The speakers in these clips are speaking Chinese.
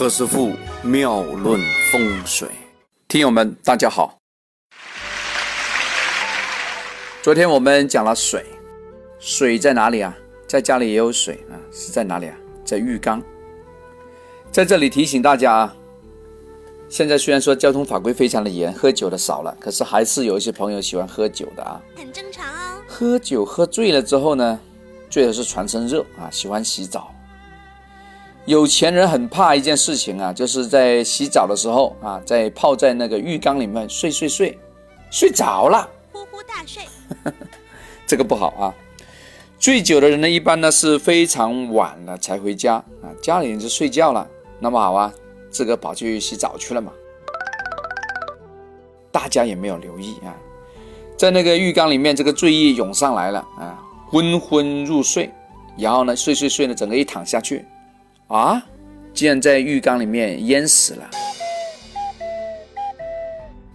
何师傅妙论风水，听友们大家好。昨天我们讲了水，水在哪里啊？在家里也有水啊，是在哪里啊？在浴缸。在这里提醒大家啊，现在虽然说交通法规非常的严，喝酒的少了，可是还是有一些朋友喜欢喝酒的啊。很正常哦。喝酒喝醉了之后呢，最好是全身热啊，喜欢洗澡。有钱人很怕一件事情啊，就是在洗澡的时候啊，在泡在那个浴缸里面睡睡睡，睡着了，呼呼大睡，这个不好啊。醉酒的人呢，一般呢是非常晚了才回家啊，家里人就睡觉了，那么好啊，这个跑去洗澡去了嘛，大家也没有留意啊，在那个浴缸里面，这个醉意涌上来了啊，昏昏入睡，然后呢，睡睡睡呢，整个一躺下去。啊！竟然在浴缸里面淹死了，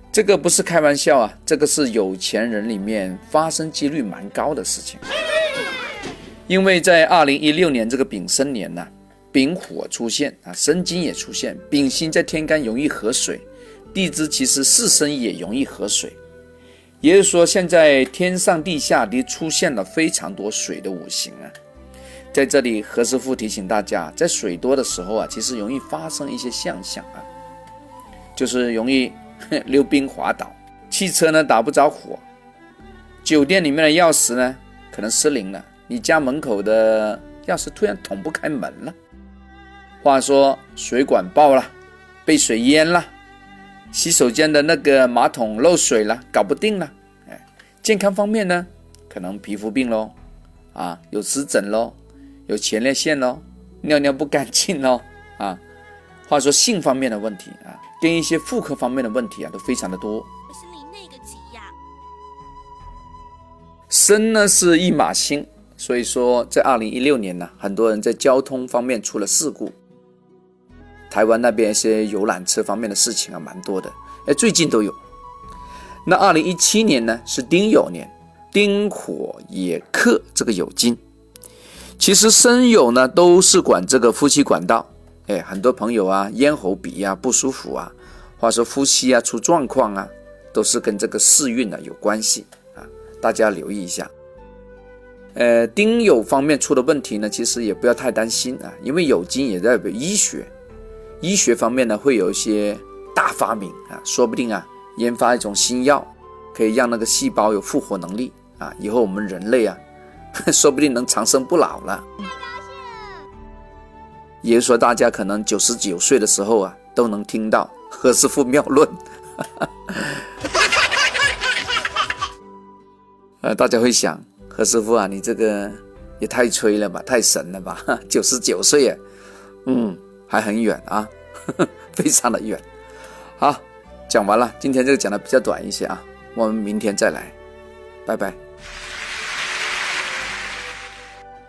这个不是开玩笑啊，这个是有钱人里面发生几率蛮高的事情。因为在二零一六年这个丙申年呢，丙火出现啊，申金也出现，丙辛在天干容易合水，地支其实四申也容易合水，也就是说现在天上地下都出现了非常多水的五行啊。在这里，何师傅提醒大家，在水多的时候啊，其实容易发生一些现象啊，就是容易溜冰滑倒，汽车呢打不着火，酒店里面的钥匙呢可能失灵了，你家门口的钥匙突然捅不开门了。话说水管爆了，被水淹了，洗手间的那个马桶漏水了，搞不定了。哎，健康方面呢，可能皮肤病喽，啊，有湿疹喽。有前列腺喽，尿尿不干净喽，啊，话说性方面的问题啊，跟一些妇科方面的问题啊，都非常的多。我心里那个急呀。申呢是一马星，所以说在二零一六年呢，很多人在交通方面出了事故。台湾那边一些游览车方面的事情啊，蛮多的，哎，最近都有。那二零一七年呢是丁酉年，丁火也克这个酉金。其实生酉呢，都是管这个呼吸管道。哎，很多朋友啊，咽喉鼻呀不舒服啊，或者说呼吸啊出状况啊，都是跟这个四运呢有关系啊，大家留意一下。呃，丁酉方面出的问题呢，其实也不要太担心啊，因为酉金也代表医学，医学方面呢会有一些大发明啊，说不定啊研发一种新药，可以让那个细胞有复活能力啊，以后我们人类啊。说不定能长生不老了。太高兴了！也就说，大家可能九十九岁的时候啊，都能听到何师傅妙论。呃，大家会想，何师傅啊，你这个也太吹了吧，太神了吧？九十九岁啊，嗯，还很远啊，非常的远。好，讲完了，今天这个讲的比较短一些啊，我们明天再来，拜拜。